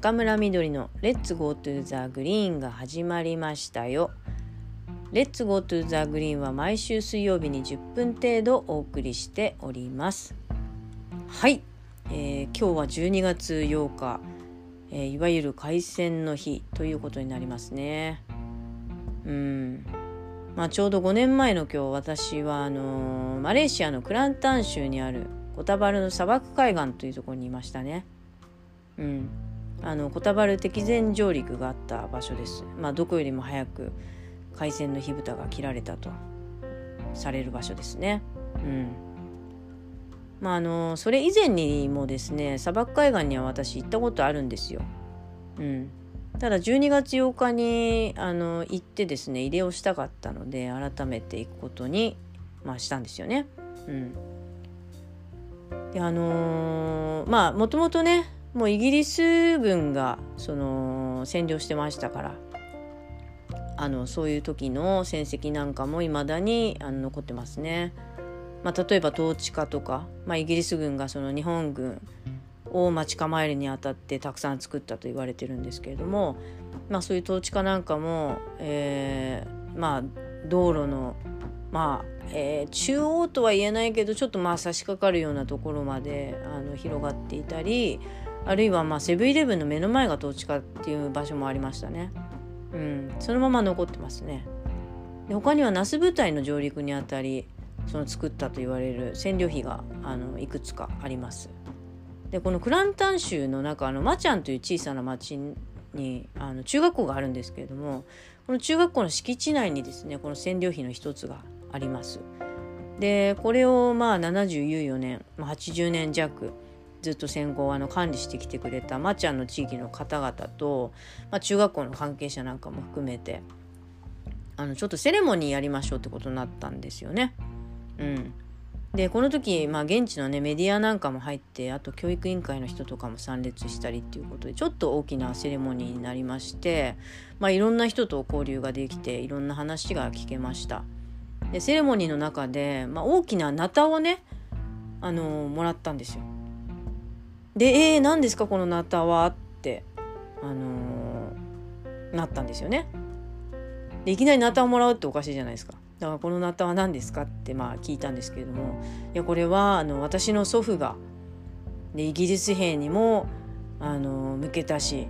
仲村之菊の「 Let's go to the GREEN が始まりましたよ。 Let's go to the GREEN は毎週水曜日に10分程度お送りしております。はい、えー、今日は12月8日、えー、いわゆる開戦の日ということになりますね。うん。まあ、ちょうど5年前の今日私はあのー、マレーシアのクランタン州にあるコタバルの砂漠海岸というところにいましたね。うん、あのコタバル敵前上陸があった場所です。まあ、どこよりも早く海鮮の火蓋が切られたとされる場所ですね。うんまあ、あのそれ以前にもですね砂漠海岸には私行ったことあるんですよ。うん、ただ12月8日にあの行ってですね入れをしたかったので改めて行くことに、まあ、したんですよね。うん、であのー、まあもともとねもうイギリス軍がその占領してましたからあのそういう時の戦績なんかも未だにあの残ってますね。まあ、例えば統治下とか、まあ、イギリス軍がその日本軍を待ち構えるにあたってたくさん作ったと言われてるんですけれども、まあ、そういう統治下なんかも、えー、まあ道路のまあ、えー、中央とは言えないけどちょっとまあ差し掛かるようなところまであの広がっていたりあるいはまあセブンイレブンの目の前が統治下っていう場所もありましたね。うん、そのまま残ってますね。で他には那須部隊の上陸にあたりその作ったと言われる占領碑があのいくつかあります。でこのクランタン州の中のマチャンという小さな町にあの中学校があるんですけれどもこの中学校の敷地内にですねこの占領碑の一つがあります。でこれをまあ74年、80年弱ずっと戦後あの管理してきてくれたまっちゃんの地域の方々と、まあ、中学校の関係者なんかも含めてあのちょっとセレモニーやりましょうってことになったんですよね。うん、でこの時、まあ、現地のねメディアなんかも入ってあと教育委員会の人とかも参列したりっていうことでちょっと大きなセレモニーになりまして、まあ、いろんな人と交流ができていろんな話が聞けました。でセレモニーの中で、まあ、大きなナタをねあのもらったんですよ。で「えー、何ですかこのナタは?」ってあのー、なったんですよね。でいきなりナタをもらうっておかしいじゃないですか。だからこのナタは何ですかってまあ聞いたんですけれどもいやこれはあの私の祖父がでイギリス兵にもあの向けたし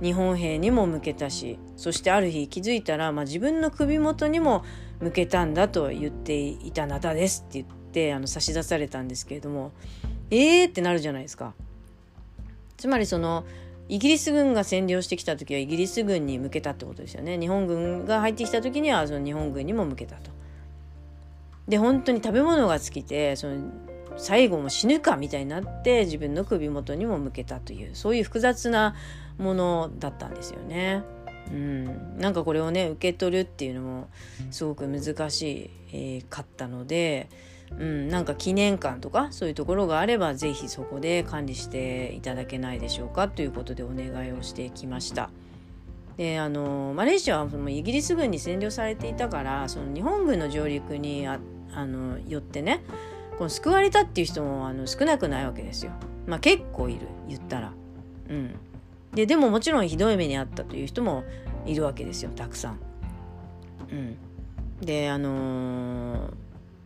日本兵にも向けたしそしてある日気づいたら、まあ、自分の首元にも向けたんだと言っていたナタですって言ってあの差し出されたんですけれどもえーってなるじゃないですか。つまりそのイギリス軍が占領してきた時はイギリス軍に向けたってことですよね日本軍が入ってきた時にはその日本軍にも向けたと。で本当に食べ物が尽きてその最後も死ぬかみたいになって自分の首元にも向けたというそういう複雑なものだったんですよね。うん、なんかこれをね受け取るっていうのもすごく難しい、えー、かったのでうん、なんか記念館とかそういうところがあれば是非そこで管理していただけないでしょうかということでお願いをしてきました。であのマレーシアはそのイギリス軍に占領されていたからその日本軍の上陸にああのよってねこの救われたっていう人もあの少なくないわけですよ。まあ、結構いる言ったら。うん、ででももちろんひどい目に遭ったという人もいるわけですよたくさん。うん、であのー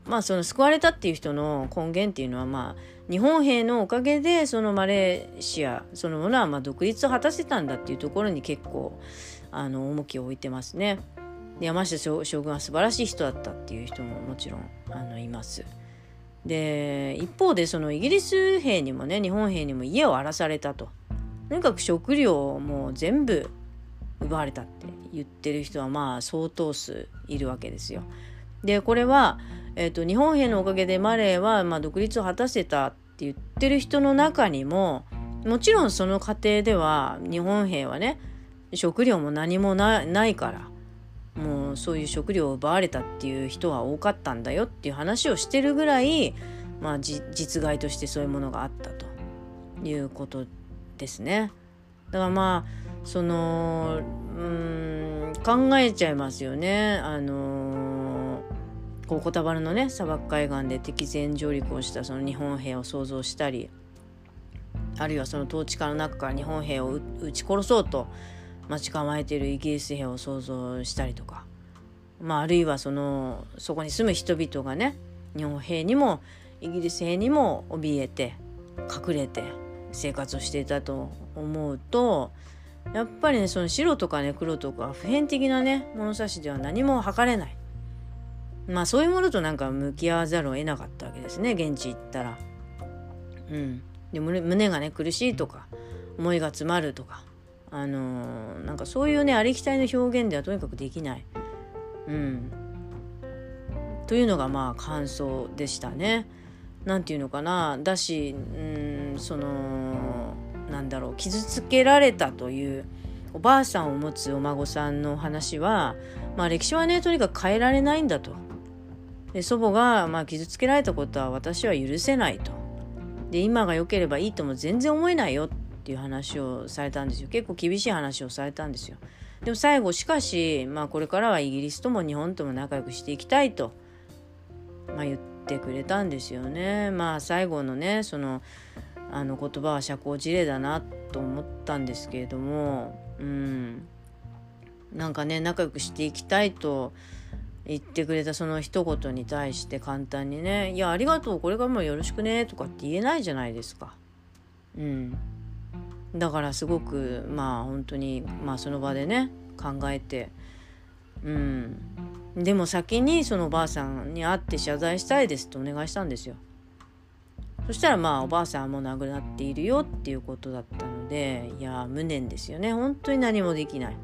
まあその救われたっていう人の根源っていうのはまあ日本兵のおかげでそのマレーシアそのものはま独立を果たせたんだっていうところに結構あの重きを置いてますね。で山下将軍は素晴らしい人だったっていう人ももちろんあのいます。で一方でそのイギリス兵にもね日本兵にも家を荒らされたと。とにかく食料をも全部奪われたって言ってる人はまあ相当数いるわけですよ。でこれはえーと、日本兵のおかげでマレーは、まあ、独立を果たせたって言ってる人の中にももちろんその過程では日本兵はね食料も何もないからもうそういう食料を奪われたっていう人は多かったんだよっていう話をしてるぐらい、まあ、実害としてそういうものがあったということですね。だからまあそのうん考えちゃいますよね。あのこうコタバルのね砂漠海岸で敵前上陸をしたその日本兵を想像したりあるいはその統治下の中から日本兵を撃ち殺そうと待ち構えているイギリス兵を想像したりとか、まあ、あるいはそのそこに住む人々がね日本兵にもイギリス兵にも怯えて隠れて生活をしていたと思うとやっぱりねその白とかね黒とか普遍的なね物差しでは何も測れない。まあそういうものとなんか向き合わざるを得なかったわけですね現地行ったら。うん、で胸がね苦しいとか思いが詰まるとかあのー、なんかそういうねありきたりの表現ではとにかくできない。うん、というのがまあ感想でしたね。なんていうのかなだしうんそのなんだろう傷つけられたというおばあさんを持つお孫さんの話は、まあ、歴史はねとにかく変えられないんだと。で祖母が、まあ、傷つけられたことは私は許せないと。で今が良ければいいとも全然思えないよっていう話をされたんですよ結構厳しい話をされたんですよ。でも最後しかし、まあ、これからはイギリスとも日本とも仲良くしていきたいと、まあ、言ってくれたんですよね。まあ最後のねそのあの言葉は社交辞令だなと思ったんですけれどもうんなんかね仲良くしていきたいと言ってくれたその一言に対して簡単にね「いやありがとうこれからもよろしくね」とかって言えないじゃないですか。うん、だからすごくまあ本当にまあその場でね考えてうんでも先にそのおばあさんに会って謝罪したいですとお願いしたんですよ。そしたらまあおばあさんはもう亡くなっているよっていうことだったのでいや無念ですよね本当に何もできない。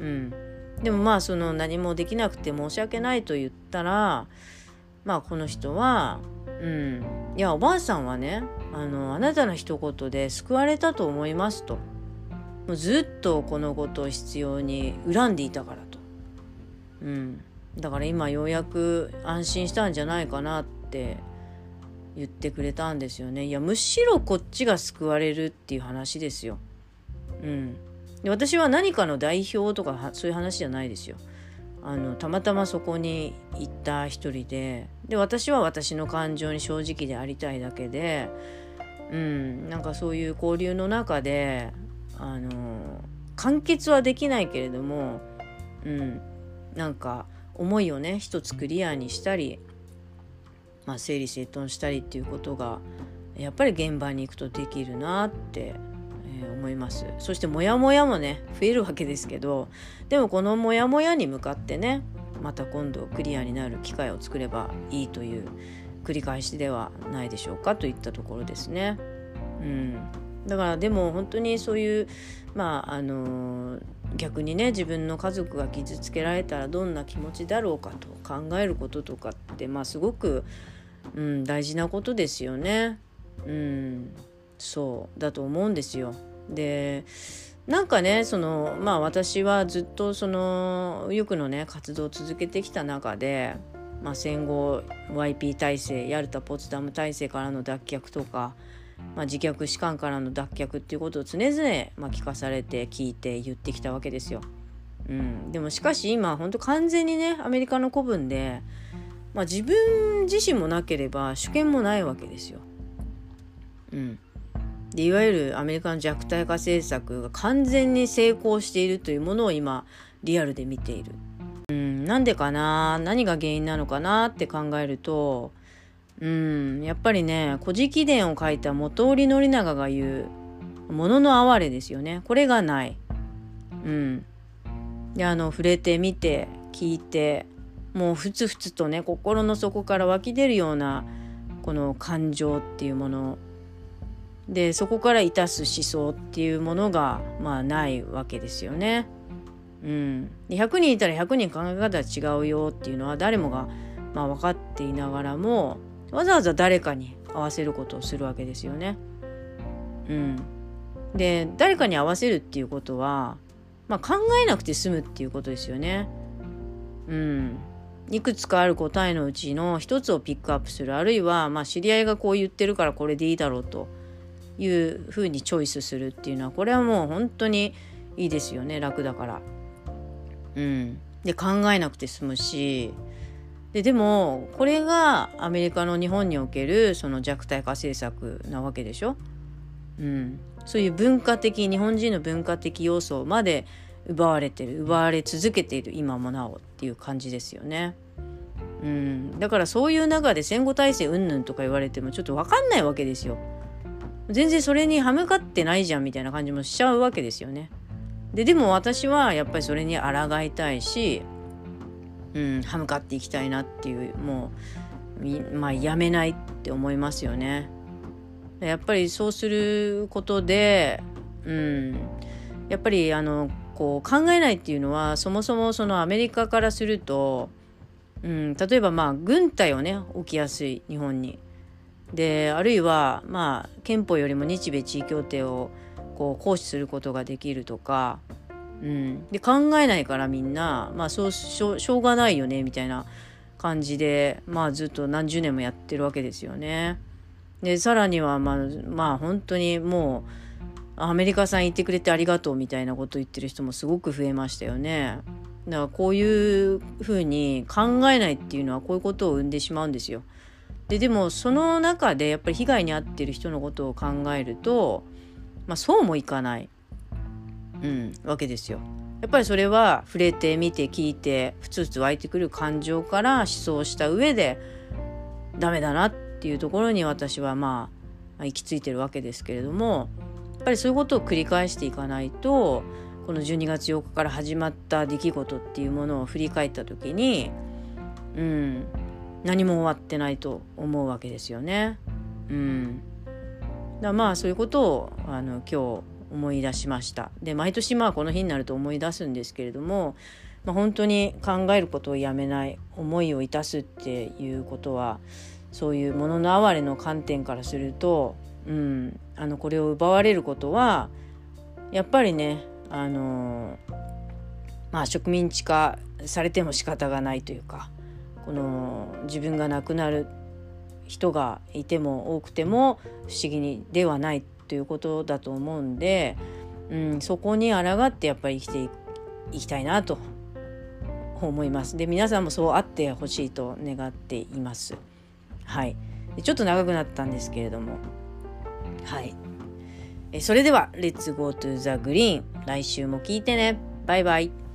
うん、でもまあその何もできなくて申し訳ないと言ったらまあこの人はうんいやおばあさんはねあのあなたの一言で救われたと思いますと。もうずっとこのことを必要に恨んでいたからと、うん、だから今ようやく安心したんじゃないかなって言ってくれたんですよね。いやむしろこっちが救われるっていう話ですよ。うん、で私は何かの代表とかそういう話じゃないですよ。あのたまたまそこに行った一人でで私は私の感情に正直でありたいだけで、うん、なんかそういう交流の中であの完結はできないけれども、うん、なんか思いをね一つクリアにしたり、まあ、整理整頓したりっていうことがやっぱり現場に行くとできるなって、思いますそしてモヤモヤもね増えるわけですけどでもこのモヤモヤに向かってねまた今度クリアになる機会を作ればいいという繰り返しではないでしょうかといったところですね。うん、だからでも本当にそういうまああの逆にね自分の家族が傷つけられたらどんな気持ちだろうかと考えることとかってまあすごく、うん、大事なことですよね。うん、そうだと思うんですよ。でなんかねそのまあ私はずっとその右翼のね活動を続けてきた中で、まあ、戦後 YP 体制ヤルタ・ポツダム体制からの脱却とかまあ、自虐士官からの脱却っていうことを常々、まあ、聞かされて聞いて言ってきたわけですよ。うん、でもしかし今本当完全にねアメリカの古文で、まあ、自分自身もなければ主権もないわけですよ。うん、でいわゆるアメリカの弱体化政策が完全に成功しているというものを今リアルで見ている。うん、なんでかな？何が原因なのかなって考えるとうんやっぱりね「古事記伝」を書いた本居宣長が言う「ものの哀れ」ですよねこれがない。うん、であの触れてみて聞いてもうふつふつとね心の底から湧き出るようなこの感情っていうものでそこからいたす思想っていうものがまあないわけですよね。うん、で100人いたら100人考え方は違うよっていうのは誰もがまあ分かっていながらもわざわざ誰かに合わせることをするわけですよね。うん、で誰かに合わせるっていうことは、まあ、考えなくて済むっていうことですよね。うん、いくつかある答えのうちの一つをピックアップするあるいは、まあ、知り合いがこう言ってるからこれでいいだろうというふうにチョイスするっていうのはこれはもう本当にいいですよね楽だから。うん、で考えなくて済むしででもこれがアメリカの日本におけるその弱体化政策なわけでしょ。うん、そういう文化的日本人の文化的要素まで奪われてる奪われ続けている今もなおっていう感じですよね。うん、だからそういう中で戦後体制うんぬんとか言われてもちょっと分かんないわけですよ。全然それに歯向かってないじゃんみたいな感じもしちゃうわけですよね。ででも私はやっぱりそれに抗いたいし、うん、歯向かっていきたいなっていうもうまあやめないって思いますよね。やっぱりそうすることで、うん、やっぱりあのこう考えないっていうのはそもそもそのアメリカからすると、うん、例えばまあ軍隊をね置きやすい日本に。であるいはまあ憲法よりも日米地位協定をこう行使することができるとか、うん、で考えないからみんな、まあ、そうしょしょうがないよねみたいな感じで、まあ、ずっと何十年もやってるわけですよね。でさらにはまあまあ本当にもうアメリカさん行ってくれてありがとうみたいなこと言ってる人もすごく増えましたよね。だからこういうふうに考えないっていうのはこういうことを生んでしまうんですよ。ででもその中でやっぱり被害に遭ってる人のことを考えると、まあ、そうもいかない、うん、わけですよ。やっぱりそれは触れて見て聞いてふつふつ湧いてくる感情から思想した上でダメだなっていうところに私はまあ行き着いてるわけですけれどもやっぱりそういうことを繰り返していかないとこの12月8日から始まった出来事っていうものを振り返った時にうん何も終わってないと思うわけですよね。うん、だまあそういうことをあの今日思い出しました。で毎年まあこの日になると思い出すんですけれども、まあ、本当に考えることをやめない思いをいたすっていうことはそういうものの哀れの観点からすると、うん、あのこれを奪われることはやっぱりねあのまあ植民地化されても仕方がないというかこの自分が亡くなる人がいても多くても不思議にではないということだと思うんで、うん、そこに抗ってやっぱり生きていきたいなと思います。で皆さんもそうあってほしいと願っています。はい。ちょっと長くなったんですけれども。はい。えそれでは「Let's go to the green」来週も聞いてね。バイバイ。